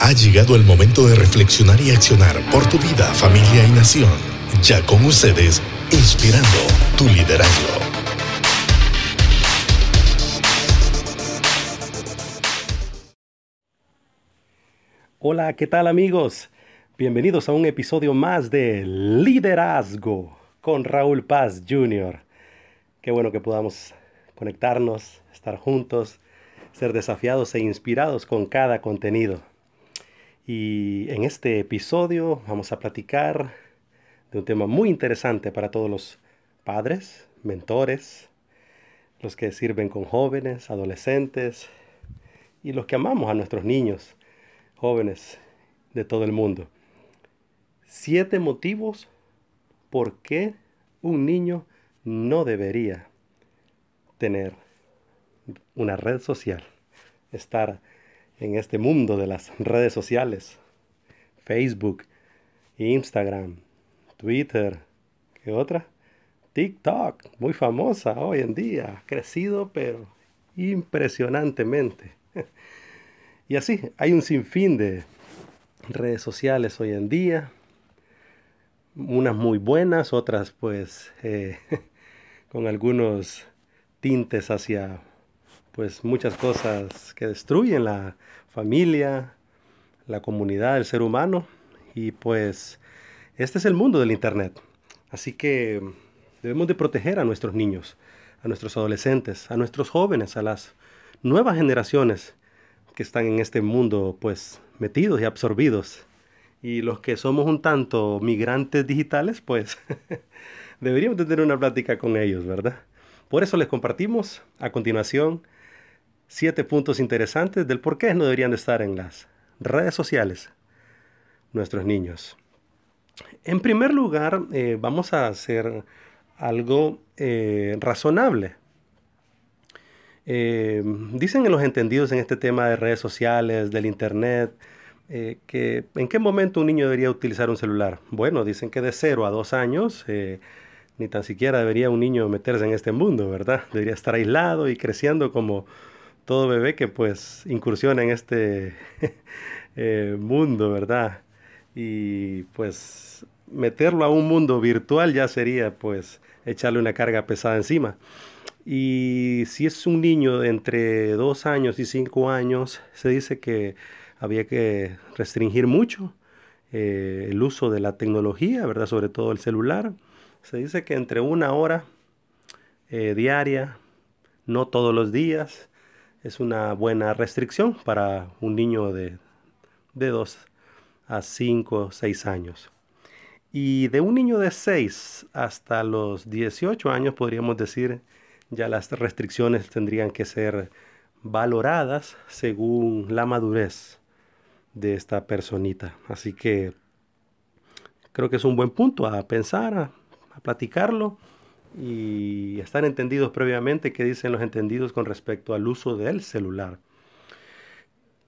Ha llegado el momento de reflexionar y accionar por tu vida, familia y nación. Ya con ustedes, inspirando tu liderazgo. Hola, ¿qué tal amigos? Bienvenidos a un episodio más de Liderazgo con Raúl Paz Jr. Qué bueno que podamos conectarnos, estar juntos, ser desafiados e inspirados con cada contenido. Y en este episodio vamos a platicar de un tema muy interesante para todos los padres, mentores, los que sirven con jóvenes, adolescentes y los que amamos a nuestros niños, jóvenes de todo el mundo. Siete motivos por qué un niño no debería tener una red social, estar en este mundo de las redes sociales, Facebook, Instagram, Twitter, ¿qué otra? TikTok, muy famosa hoy en día, ha crecido pero impresionantemente. Y así, hay un sinfín de redes sociales hoy en día, unas muy buenas, otras pues eh, con algunos tintes hacia pues muchas cosas que destruyen la familia, la comunidad, el ser humano. Y pues este es el mundo del Internet. Así que debemos de proteger a nuestros niños, a nuestros adolescentes, a nuestros jóvenes, a las nuevas generaciones que están en este mundo pues metidos y absorbidos. Y los que somos un tanto migrantes digitales, pues deberíamos tener una plática con ellos, ¿verdad? Por eso les compartimos a continuación siete puntos interesantes del por qué no deberían de estar en las redes sociales nuestros niños. En primer lugar, eh, vamos a hacer algo eh, razonable. Eh, dicen en los entendidos en este tema de redes sociales, del Internet, que en qué momento un niño debería utilizar un celular. Bueno, dicen que de 0 a 2 años, ni tan siquiera debería un niño meterse en este mundo, ¿verdad? Debería estar aislado y creciendo como todo bebé que pues incursiona en este eh, mundo, ¿verdad? Y pues meterlo a un mundo virtual ya sería pues echarle una carga pesada encima. Y si es un niño de entre dos años y cinco años, se dice que había que restringir mucho eh, el uso de la tecnología, ¿verdad? Sobre todo el celular. Se dice que entre una hora eh, diaria, no todos los días, es una buena restricción para un niño de, de 2 a 5, 6 años. Y de un niño de 6 hasta los 18 años, podríamos decir, ya las restricciones tendrían que ser valoradas según la madurez de esta personita. Así que creo que es un buen punto a pensar, a, a platicarlo y están entendidos previamente qué dicen los entendidos con respecto al uso del celular.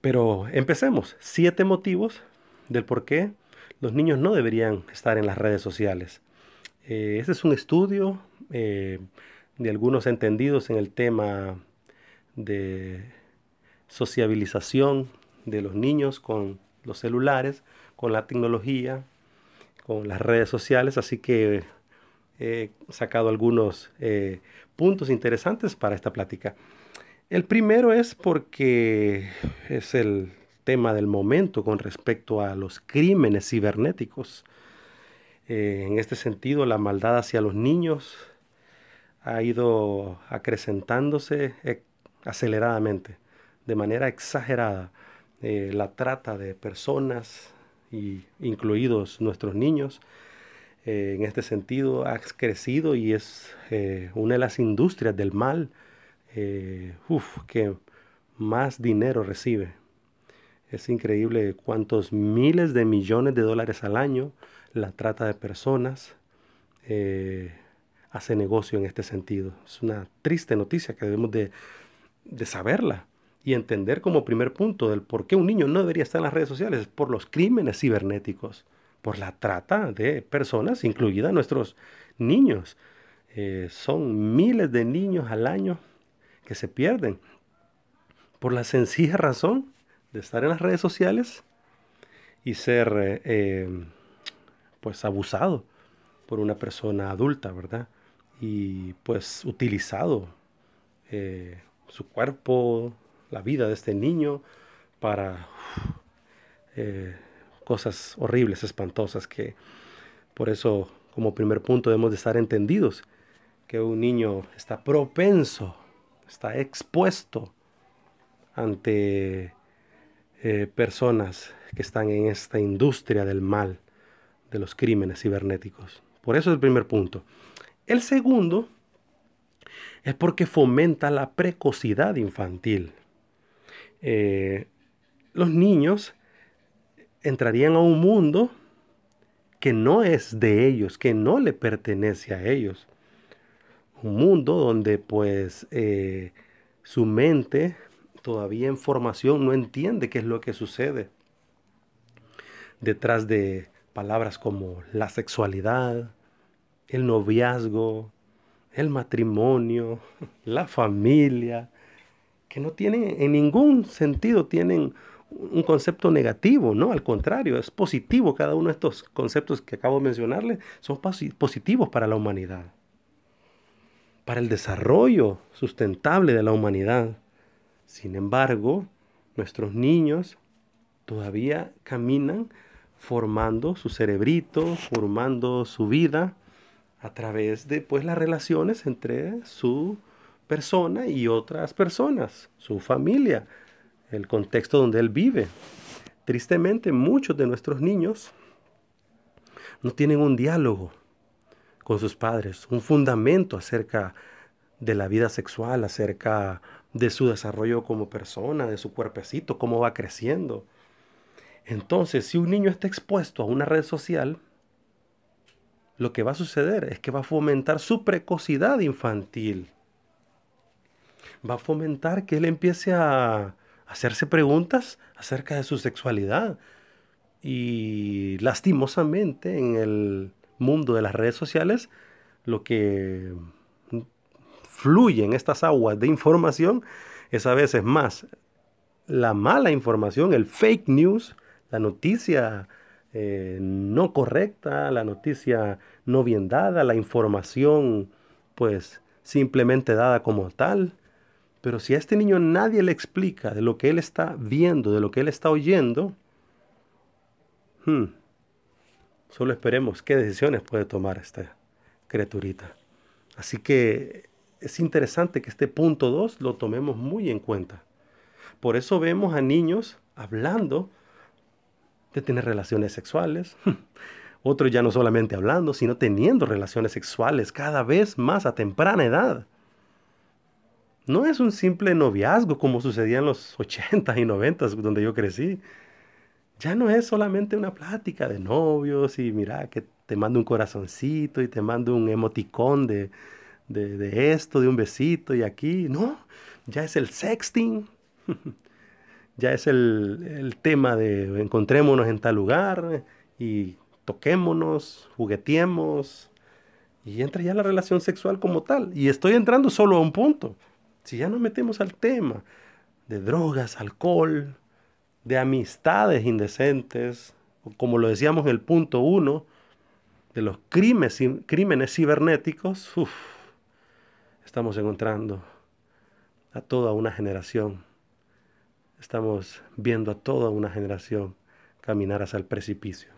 Pero empecemos. Siete motivos del por qué los niños no deberían estar en las redes sociales. Este es un estudio eh, de algunos entendidos en el tema de sociabilización de los niños con los celulares, con la tecnología, con las redes sociales. Así que he sacado algunos eh, puntos interesantes para esta plática. El primero es porque es el tema del momento con respecto a los crímenes cibernéticos. Eh, en este sentido, la maldad hacia los niños ha ido acrecentándose eh, aceleradamente, de manera exagerada. la trata de personas, y incluidos nuestros niños, eh, en este sentido ha crecido y es eh, una de las industrias del mal eh, que más dinero recibe. Es increíble cuántos miles de millones de dólares al año la trata de personas hace negocio en este sentido. Es una triste noticia que debemos de, de saberla y entender como primer punto del por qué un niño no debería estar en las redes sociales, por los crímenes cibernéticos por la trata de personas, incluida nuestros niños. Eh, son miles de niños al año que se pierden por la sencilla razón de estar en las redes sociales y ser eh, eh, pues abusado por una persona adulta, ¿verdad? Y pues utilizado eh, su cuerpo, la vida de este niño para cosas horribles, espantosas, que por eso como primer punto debemos de estar entendidos que un niño está propenso, está expuesto ante eh, personas que están en esta industria del mal, de los crímenes cibernéticos. Por eso es el primer punto. El segundo es porque fomenta la precocidad infantil. Eh, los niños entrarían a un mundo que no es de ellos, que no le pertenece a ellos. Un mundo donde pues eh, su mente todavía en formación no entiende qué es lo que sucede detrás de palabras como la sexualidad, el noviazgo, el matrimonio, la familia, que no tienen en ningún sentido tienen un concepto negativo, ¿no? Al contrario, es positivo cada uno de estos conceptos que acabo de mencionarles, son positivos para la humanidad, para el desarrollo sustentable de la humanidad. Sin embargo, nuestros niños todavía caminan formando su cerebrito, formando su vida a través de pues las relaciones entre su persona y otras personas, su familia, el contexto donde él vive. Tristemente, muchos de nuestros niños no tienen un diálogo con sus padres, un fundamento acerca de la vida sexual, acerca de su desarrollo como persona, de su cuerpecito, cómo va creciendo. Entonces, si un niño está expuesto a una red social, lo que va a suceder es que va a fomentar su precocidad infantil. Va a fomentar que él empiece a hacerse preguntas acerca de su sexualidad. Y lastimosamente en el mundo de las redes sociales, lo que fluye en estas aguas de información es a veces más la mala información, el fake news, la noticia eh, no correcta, la noticia no bien dada, la información pues simplemente dada como tal, pero si a este niño nadie le explica de lo que él está viendo, de lo que él está oyendo, hmm, solo esperemos qué decisiones puede tomar esta criaturita. Así que es interesante que este punto 2 lo tomemos muy en cuenta. Por eso vemos a niños hablando de tener relaciones sexuales. Otros ya no solamente hablando, sino teniendo relaciones sexuales cada vez más a temprana edad no es un simple noviazgo como sucedía en los 80 y 90 donde yo crecí. Ya no es solamente una plática de novios y mira que te mando un corazoncito y te mando un emoticón de, de, esto, de un besito y aquí. No, ya es el sexting. ya es el, el tema de encontrémonos en tal lugar y toquémonos, jugueteemos. Y entra ya la relación sexual como tal. Y estoy entrando solo a un punto. Si ya nos metemos al tema de drogas, alcohol, de amistades indecentes, como lo decíamos en el punto uno, de los crímenes, crímenes cibernéticos, estamos encontrando a toda una generación. Estamos viendo a toda una generación caminar hacia el precipicio.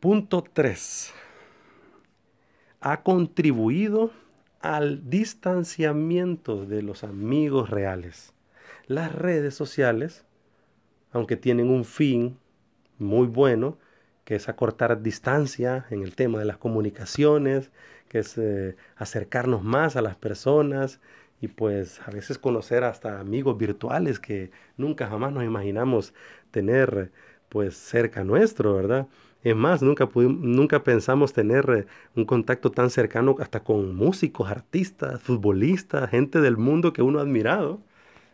Punto 3. Ha contribuido al distanciamiento de los amigos reales. Las redes sociales, aunque tienen un fin muy bueno, que es acortar distancia en el tema de las comunicaciones, que es eh, acercarnos más a las personas y pues a veces conocer hasta amigos virtuales que nunca jamás nos imaginamos tener pues cerca nuestro, ¿verdad? Es más, nunca, nunca pensamos tener eh, un contacto tan cercano hasta con músicos, artistas, futbolistas, gente del mundo que uno ha admirado.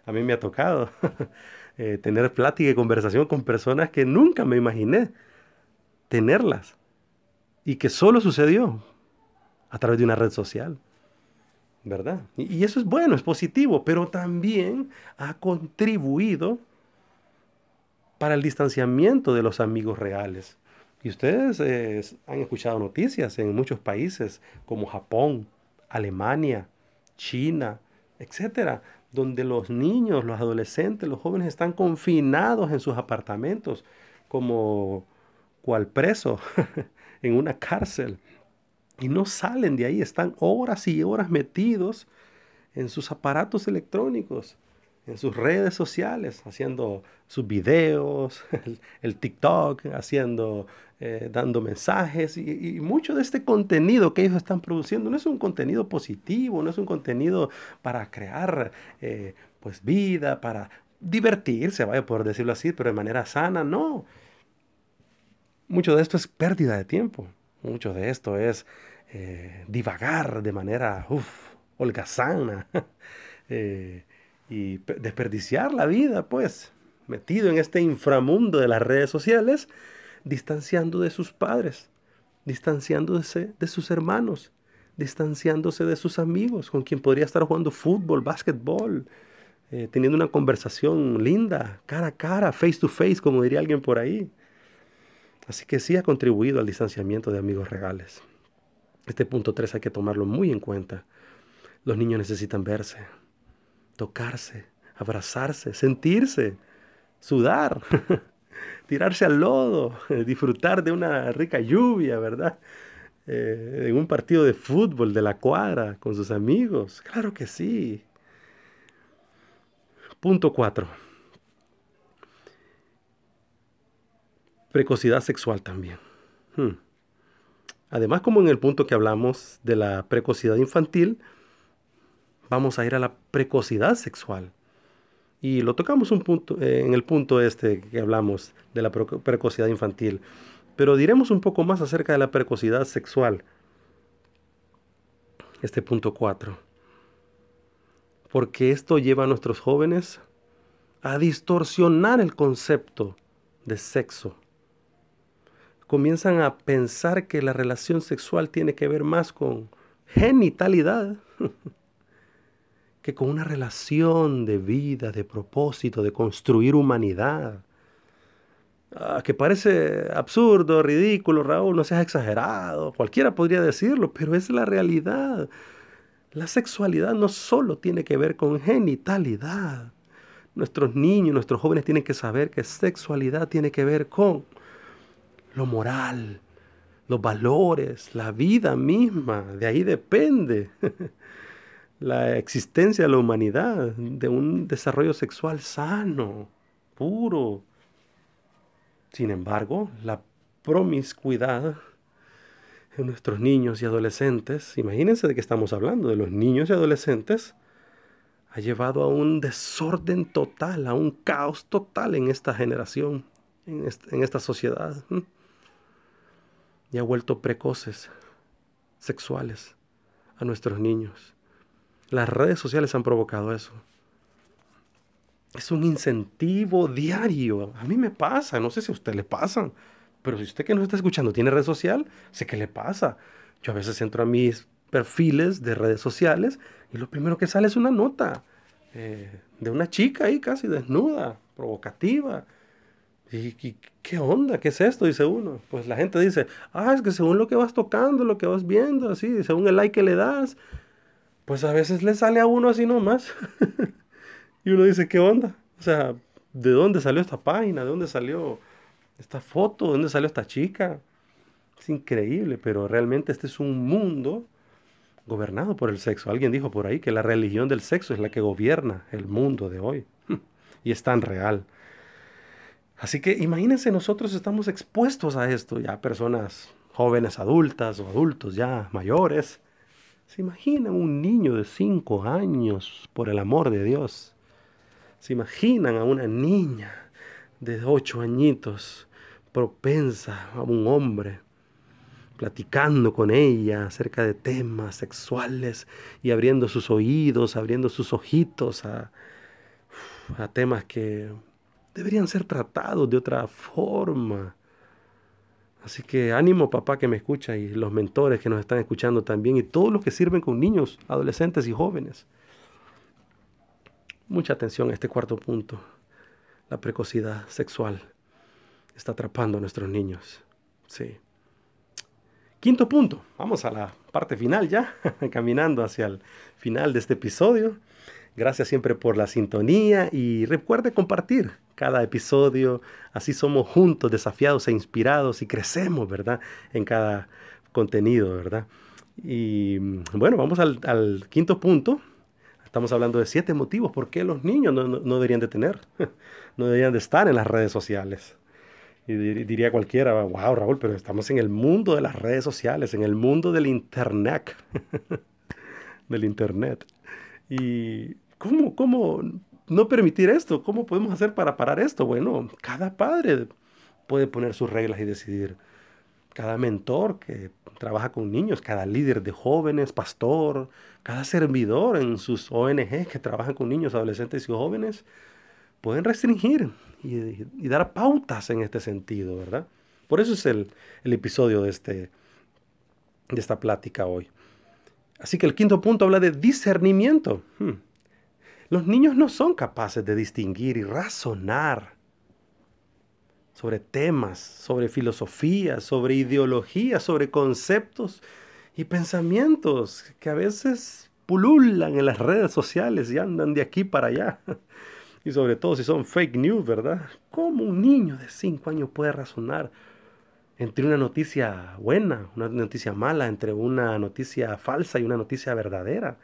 A mí me ha tocado eh, tener plática y conversación con personas que nunca me imaginé tenerlas y que solo sucedió a través de una red social. ¿Verdad? y eso es bueno, es positivo, pero también ha contribuido para el distanciamiento de los amigos reales. Y ustedes eh, han escuchado noticias en muchos países como Japón, Alemania, China, etcétera, donde los niños, los adolescentes, los jóvenes están confinados en sus apartamentos como cual preso en una cárcel. Y no salen de ahí, están horas y horas metidos en sus aparatos electrónicos, en sus redes sociales, haciendo sus videos, el, TikTok, haciendo, eh, dando mensajes y, mucho de este contenido que ellos están produciendo no es un contenido positivo, no es un contenido para crear eh, pues vida, para divertirse, vaya por decirlo así, pero de manera sana, no. Mucho de esto es pérdida de tiempo, mucho de esto es eh, divagar de manera holgazana. y desperdiciar la vida, pues, metido en este inframundo de las redes sociales, distanciando de sus padres, distanciándose de sus hermanos, distanciándose de sus amigos, con quien podría estar jugando fútbol, básquetbol, eh, teniendo una conversación linda, cara a cara, face to face, como diría alguien por ahí. Así que sí ha contribuido al distanciamiento de amigos reales. Este punto 3 hay que tomarlo muy en cuenta. Los niños necesitan verse, tocarse, abrazarse, sentirse, sudar, tirarse al lodo, disfrutar de una rica lluvia, ¿verdad? Eh, en un partido de fútbol de la cuadra con sus amigos. Claro que sí. Punto 4. Precocidad sexual también. Hmm. Además, como en el punto que hablamos de la precocidad infantil, vamos a ir a la precocidad sexual. Y lo tocamos un punto, eh, en el punto este que hablamos de la precocidad infantil. Pero diremos un poco más acerca de la precocidad sexual. Este punto 4. Porque esto lleva a nuestros jóvenes a distorsionar el concepto de sexo. Comienzan a pensar que la relación sexual tiene que ver más con genitalidad que con una relación de vida, de propósito, de construir humanidad. Ah, que parece absurdo, ridículo, Raúl, no seas exagerado, cualquiera podría decirlo, pero es la realidad. La sexualidad no solo tiene que ver con genitalidad. Nuestros niños, nuestros jóvenes tienen que saber que sexualidad tiene que ver con lo moral, los valores, la vida misma. De ahí depende. la existencia de la humanidad, de un desarrollo sexual sano, puro. Sin embargo, la promiscuidad en nuestros niños y adolescentes, imagínense de qué estamos hablando, de los niños y adolescentes, ha llevado a un desorden total, a un caos total en esta generación, en, esta sociedad. Y ha vuelto precoces, sexuales, a nuestros niños. Las redes sociales han provocado eso. Es un incentivo diario. A mí me pasa, no sé si a usted le pasa, pero si usted que nos está escuchando tiene red social, sé que le pasa. Yo a veces entro a mis perfiles de redes sociales y lo primero que sale es una nota eh, de una chica ahí casi desnuda, provocativa. ¿Y, ¿Y, qué onda? ¿Qué es esto? Dice uno. Pues la gente dice, ah, es que según lo que vas tocando, lo que vas viendo, así, según el like que le das, pues a veces le sale a uno así nomás. y uno dice, ¿qué onda? O sea, ¿de dónde salió esta página? ¿De dónde salió esta foto? ¿De dónde salió esta chica? Es increíble, pero realmente este es un mundo gobernado por el sexo. Alguien dijo por ahí que la religión del sexo es la que gobierna el mundo de hoy. y es tan real. Así que imagínense, nosotros estamos expuestos a esto, ya personas jóvenes adultas o adultos ya mayores, ¿Se imaginan un niño de cinco años, por el amor de Dios? ¿Se imaginan a una niña de ocho añitos propensa a un hombre? platicando con ella acerca de temas sexuales y abriendo sus oídos, abriendo sus ojitos a temas que deberían ser tratados de otra forma. Así que ánimo papá que me escucha y los mentores que nos están escuchando también y todos los que sirven con niños, adolescentes y jóvenes. Mucha atención a este cuarto punto, la precocidad sexual está atrapando a nuestros niños. Sí. Quinto punto, vamos a la parte final ya, caminando hacia el final de este episodio. Gracias siempre por la sintonía y recuerde compartir cada episodio. Así somos juntos desafiados e inspirados y crecemos, ¿verdad? En cada contenido, ¿verdad? Y bueno, vamos al, quinto punto. Estamos hablando de siete motivos por qué los niños no, no deberían de tener, no deberían de estar en las redes sociales. Y diría cualquiera, wow, Raúl, pero estamos en el mundo de las redes sociales, en el mundo del Internet. del Internet. Y ¿cómo, ¿cómo no permitir esto? ¿Cómo podemos hacer para parar esto? Bueno, cada padre puede poner sus reglas y decidir. Cada mentor que trabaja con niños, cada líder de jóvenes, pastor, cada servidor en sus ONG que trabajan con niños, adolescentes y jóvenes, pueden restringir y, dar pautas en este sentido, ¿verdad? Por eso es el, episodio de, este, de esta plática hoy. Así que el quinto punto habla de discernimiento. Hmm. Los niños no son capaces de distinguir y razonar sobre temas, sobre filosofía, sobre ideología, sobre conceptos y pensamientos que a veces pululan en las redes sociales y andan de aquí para allá. Y sobre todo si son fake news, ¿verdad? ¿Cómo un niño de 5 años puede razonar entre una noticia buena, una noticia mala, entre una noticia falsa y una noticia verdadera?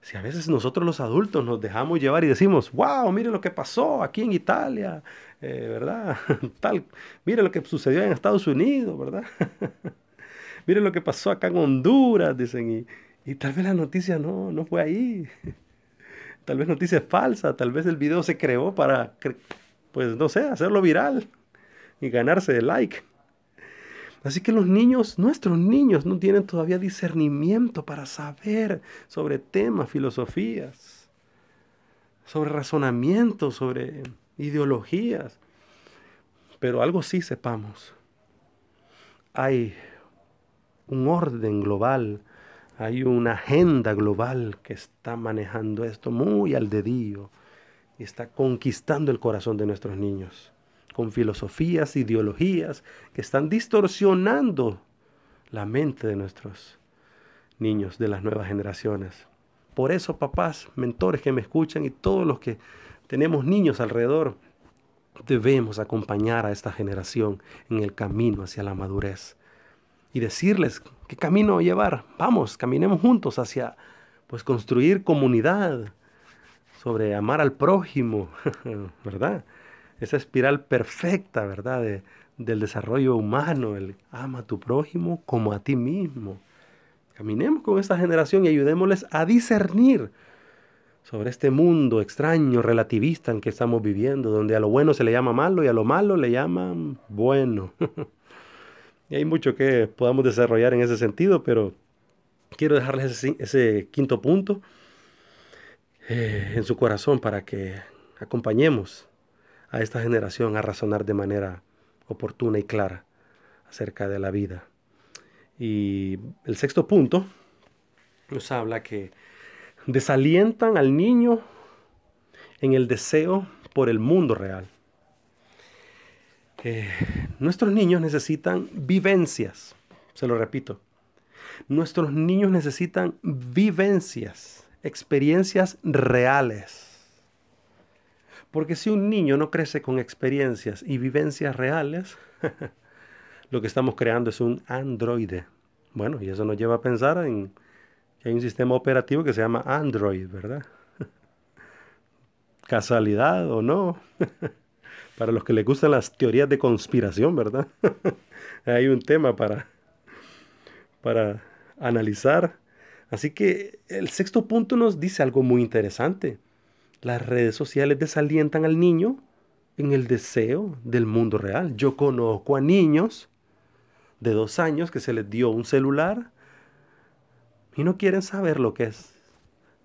Si a veces nosotros los adultos nos dejamos llevar y decimos, wow, mire lo que pasó aquí en Italia, eh, ¿verdad? Tal, mire lo que sucedió en Estados Unidos, ¿verdad? mire lo que pasó acá en Honduras, dicen, y, y tal vez la noticia no, no fue ahí tal vez noticia falsa, tal vez el video se creó para, pues no sé, hacerlo viral y ganarse de like. Así que los niños, nuestros niños, no tienen todavía discernimiento para saber sobre temas, filosofías, sobre razonamientos, sobre ideologías. Pero algo sí sepamos. Hay un orden global hay una agenda global que está manejando esto muy al dedillo y está conquistando el corazón de nuestros niños con filosofías, ideologías que están distorsionando la mente de nuestros niños de las nuevas generaciones. Por eso, papás, mentores que me escuchan y todos los que tenemos niños alrededor, debemos acompañar a esta generación en el camino hacia la madurez y decirles qué camino llevar. Vamos, caminemos juntos hacia pues construir comunidad, sobre amar al prójimo, ¿verdad? Esa espiral perfecta, ¿verdad? del desarrollo humano, el ama a tu prójimo como a ti mismo. Caminemos con esta generación y ayudémosles a discernir sobre este mundo extraño, relativista en que estamos viviendo, donde a lo bueno se le llama malo y a lo malo le llaman bueno. Y hay mucho que podamos desarrollar en ese sentido, pero quiero dejarles ese, quinto punto eh, en su corazón para que acompañemos a esta generación a razonar de manera oportuna y clara acerca de la vida. Y el sexto punto nos habla que desalientan al niño en el deseo por el mundo real. Eh, nuestros niños necesitan vivencias, se lo repito. Nuestros niños necesitan vivencias, experiencias reales. Porque si un niño no crece con experiencias y vivencias reales, lo que estamos creando es un androide. Bueno, y eso nos lleva a pensar en que hay un sistema operativo que se llama Android, ¿verdad? ¿Casualidad o no? para los que les gustan las teorías de conspiración, ¿verdad? Hay un tema para, para analizar. Así que el sexto punto nos dice algo muy interesante. Las redes sociales desalientan al niño en el deseo del mundo real. Yo conozco a niños de dos años que se les dio un celular y no quieren saber lo que es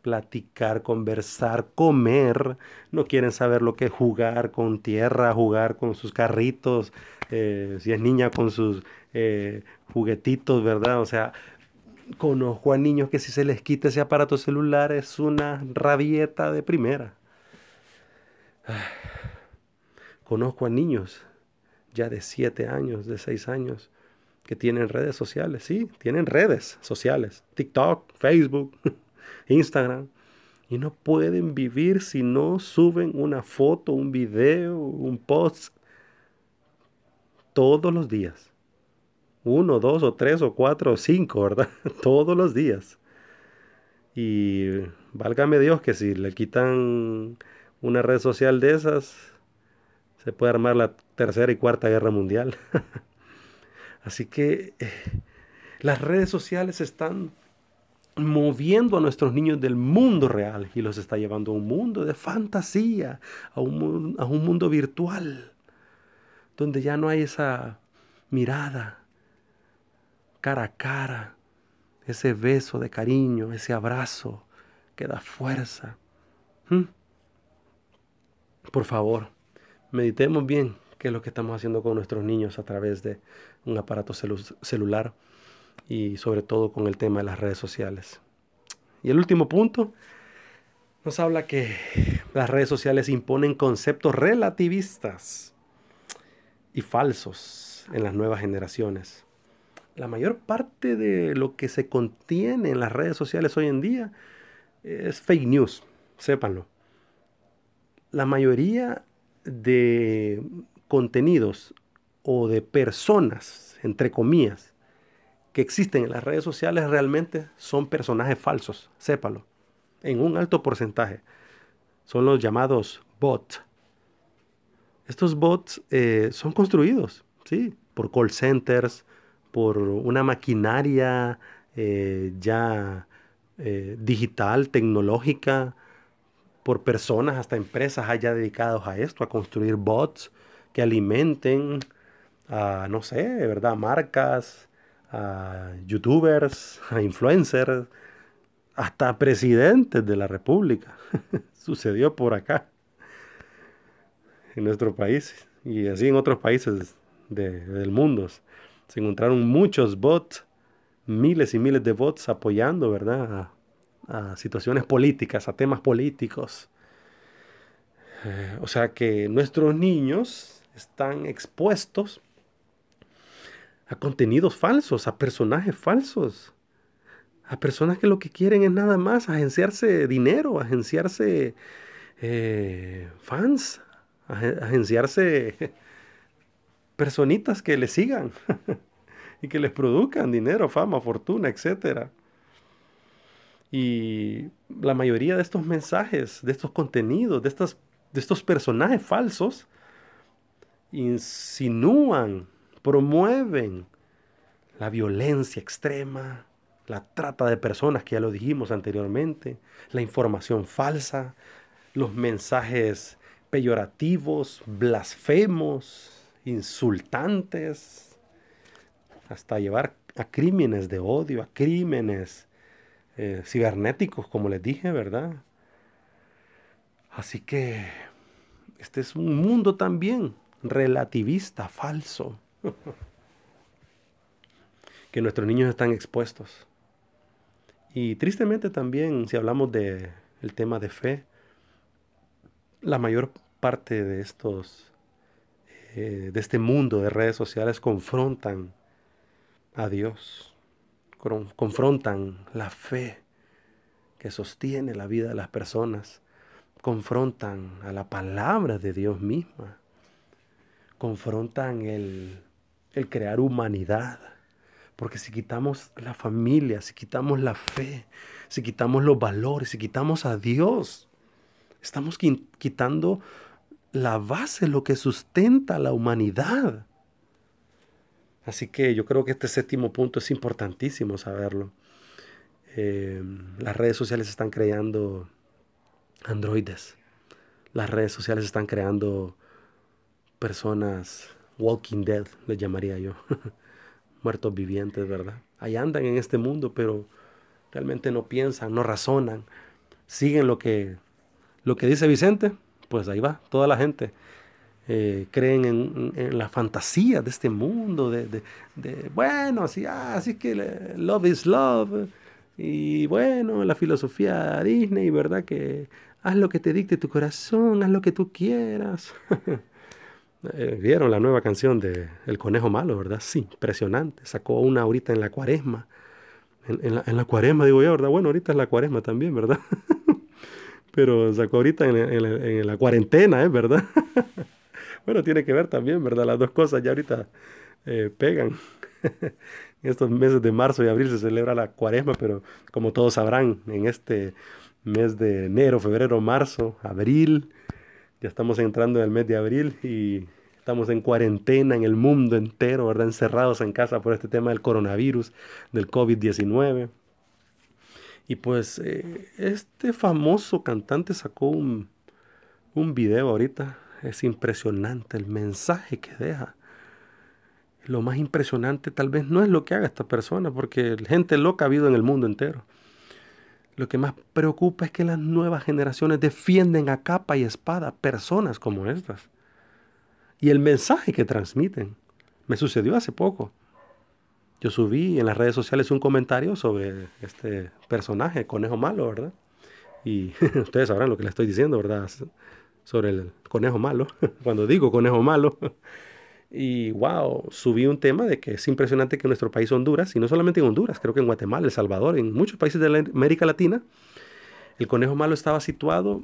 platicar, conversar, comer, no quieren saber lo que es jugar con tierra, jugar con sus carritos, eh, si es niña con sus eh, juguetitos, ¿verdad? O sea, conozco a niños que si se les quita ese aparato celular es una rabieta de primera. Conozco a niños ya de 7 años, de 6 años, que tienen redes sociales. Sí, tienen redes sociales. TikTok, Facebook, Instagram. Y no pueden vivir si no suben una foto, un video, un post todos los días. Uno, dos o tres o cuatro o cinco, ¿verdad? todos los días. Y válgame Dios que si le quitan una red social de esas, se puede armar la tercera y cuarta guerra mundial. Así que eh, las redes sociales están moviendo a nuestros niños del mundo real y los está llevando a un mundo de fantasía, a un, a un mundo virtual, donde ya no hay esa mirada cara a cara, ese beso de cariño, ese abrazo que da fuerza. ¿Mm? Por favor, meditemos bien qué es lo que estamos haciendo con nuestros niños a través de un aparato celular y sobre todo con el tema de las redes sociales. Y el último punto nos habla que las redes sociales imponen conceptos relativistas y falsos en las nuevas generaciones. La mayor parte de lo que se contiene en las redes sociales hoy en día es fake news, sépanlo. La mayoría de contenidos o de personas, entre comillas, que existen en las redes sociales realmente son personajes falsos, sépalo, en un alto porcentaje. Son los llamados bots. Estos bots eh, son construidos, ¿sí? Por call centers, por una maquinaria eh, ya eh, digital, tecnológica, por personas, hasta empresas allá dedicados a esto, a construir bots que alimenten a, no sé, ¿verdad? Marcas, a youtubers, a influencers, hasta presidentes de la República. Sucedió por acá, en nuestro país y así en otros países del mundo. Se encontraron muchos bots, miles y miles de bots apoyando, ¿verdad? A, situaciones políticas, a temas políticos. Eh, o sea que nuestros niños están expuestos a contenidos falsos, a personajes falsos, a personas que lo que quieren es nada más agenciarse dinero, agenciarse eh, fans, agenciarse personitas que les sigan y que les produzcan dinero, fama, fortuna, etc. Y la mayoría de estos mensajes, de estos contenidos, de, estas, de estos personajes falsos, insinúan promueven la violencia extrema, la trata de personas, que ya lo dijimos anteriormente, la información falsa, los mensajes peyorativos, blasfemos, insultantes, hasta llevar a crímenes de odio, a crímenes eh, cibernéticos, como les dije, ¿verdad? Así que este es un mundo también relativista, falso. que nuestros niños están expuestos. Y tristemente también, si hablamos de el tema de fe, la mayor parte de estos, eh, de este mundo de redes sociales confrontan a Dios, confrontan la fe que sostiene la vida de las personas, confrontan a la palabra de Dios misma, confrontan el el crear humanidad. Porque si quitamos la familia, si quitamos la fe, si quitamos los valores, si quitamos a Dios, estamos quitando la base, lo que sustenta la humanidad. Así que yo creo que este séptimo punto es importantísimo saberlo. Eh, las redes sociales están creando androides. Las redes sociales están creando personas Walking Dead, le llamaría yo. Muertos vivientes, ¿verdad? Ahí andan en este mundo, pero realmente no piensan, no razonan. Siguen lo que, lo que dice Vicente, pues ahí va, toda la gente. Eh, creen en, la fantasía de este mundo, de, bueno, así, ah, así que love is love. Y bueno, la filosofía Disney, ¿verdad? Que haz lo que te dicte tu corazón, haz lo que tú quieras. Eh, ¿Vieron la nueva canción de El Conejo Malo, verdad? Sí, impresionante. Sacó una ahorita en la cuaresma. En, la, cuaresma, digo yo, ¿verdad? Bueno, ahorita es la cuaresma también, ¿verdad? Pero sacó ahorita en, la cuarentena, ¿eh? ¿Verdad? bueno, tiene que ver también, ¿verdad? Las dos cosas ya ahorita eh, pegan. en estos meses de marzo y abril se celebra la cuaresma, pero como todos sabrán, en este mes de enero, febrero, marzo, abril, ya estamos entrando en el mes de abril y estamos en cuarentena en el mundo entero, ¿verdad? Encerrados en casa por este tema del coronavirus, del COVID-19. Y pues eh, este famoso cantante sacó un, un video ahorita. Es impresionante el mensaje que deja. Lo más impresionante tal vez no es lo que haga esta persona, porque gente loca ha habido en el mundo entero. Lo que más preocupa es que las nuevas generaciones defienden a capa y espada personas como estas. Y el mensaje que transmiten. Me sucedió hace poco. Yo subí en las redes sociales un comentario sobre este personaje, Conejo Malo, ¿verdad? Y ustedes sabrán lo que le estoy diciendo, ¿verdad? Sobre el conejo malo. Cuando digo conejo malo. Y wow, subí un tema de que es impresionante que en nuestro país Honduras, y no solamente en Honduras, creo que en Guatemala, El Salvador, en muchos países de América Latina, el conejo malo estaba situado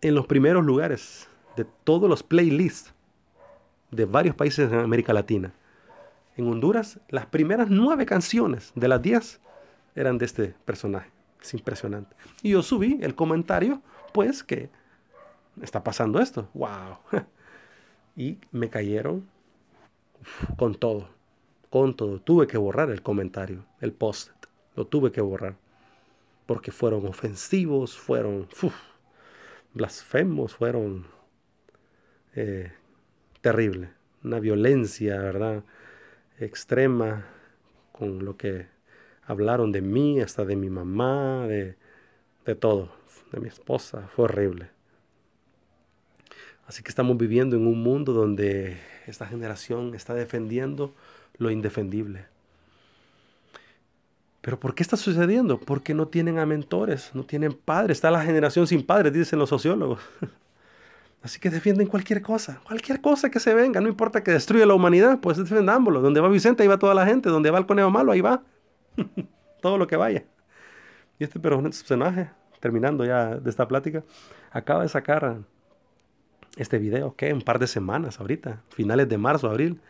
en los primeros lugares de todos los playlists de varios países de América Latina. En Honduras, las primeras nueve canciones de las diez eran de este personaje. Es impresionante. Y yo subí el comentario, pues, que está pasando esto. ¡Wow! Y me cayeron con todo, con todo. Tuve que borrar el comentario, el post, lo tuve que borrar, porque fueron ofensivos, fueron blasfemos, fueron eh, terrible, una violencia, ¿verdad? Extrema con lo que hablaron de mí, hasta de mi mamá, de, de todo, de mi esposa, fue horrible. Así que estamos viviendo en un mundo donde esta generación está defendiendo lo indefendible. Pero ¿por qué está sucediendo? Porque no tienen a mentores, no tienen padres. Está la generación sin padres, dicen los sociólogos. Así que defienden cualquier cosa, cualquier cosa que se venga, no importa que destruya la humanidad, pues defendámoslo. Donde va Vicente, ahí va toda la gente. Donde va el conejo malo, ahí va. Todo lo que vaya. Y este personaje, terminando ya de esta plática, acaba de sacar este video, ¿qué? Un par de semanas ahorita, finales de marzo, abril.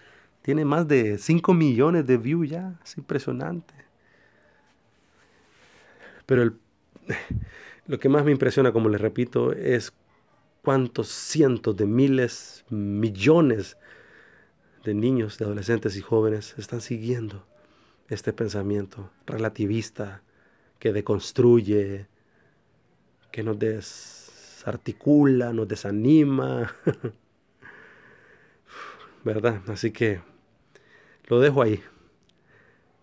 Tiene más de 5 millones de views ya, es impresionante. Pero lo que más me impresiona, como les repito, es cuántos cientos de miles, millones de niños, de adolescentes y jóvenes están siguiendo este pensamiento relativista que deconstruye, que nos des articula, nos desanima. ¿Verdad? Así que lo dejo ahí.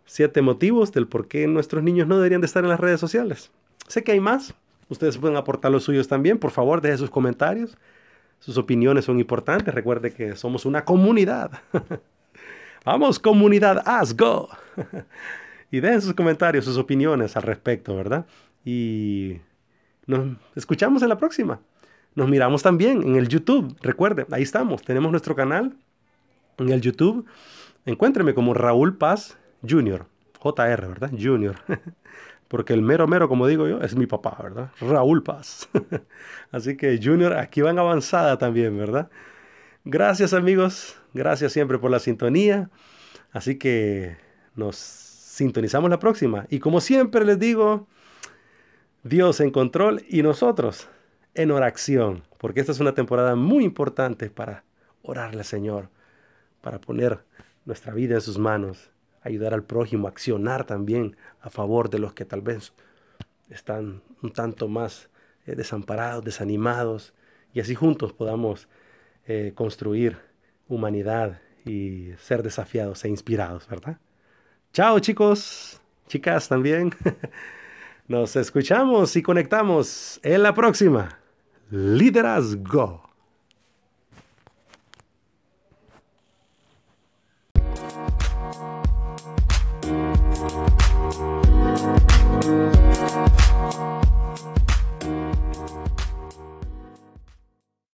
Siete motivos del por qué nuestros niños no deberían de estar en las redes sociales. Sé que hay más. Ustedes pueden aportar los suyos también. Por favor, dejen sus comentarios. Sus opiniones son importantes. Recuerde que somos una comunidad. Vamos, comunidad, as go. y dejen sus comentarios, sus opiniones al respecto, ¿verdad? Y nos escuchamos en la próxima. Nos miramos también en el YouTube. Recuerde, ahí estamos. Tenemos nuestro canal en el YouTube. Encuéntreme como Raúl Paz Jr. JR, ¿verdad? Junior. Porque el mero mero, como digo yo, es mi papá, ¿verdad? Raúl Paz. Así que Junior, aquí van avanzada también, ¿verdad? Gracias amigos. Gracias siempre por la sintonía. Así que nos sintonizamos la próxima. Y como siempre les digo, Dios en control y nosotros en oración, porque esta es una temporada muy importante para orarle al Señor, para poner nuestra vida en sus manos, ayudar al prójimo, accionar también a favor de los que tal vez están un tanto más eh, desamparados, desanimados, y así juntos podamos eh, construir humanidad y ser desafiados e inspirados, ¿verdad? Chao chicos, chicas también. Nos escuchamos y conectamos en la próxima. Liderazgo.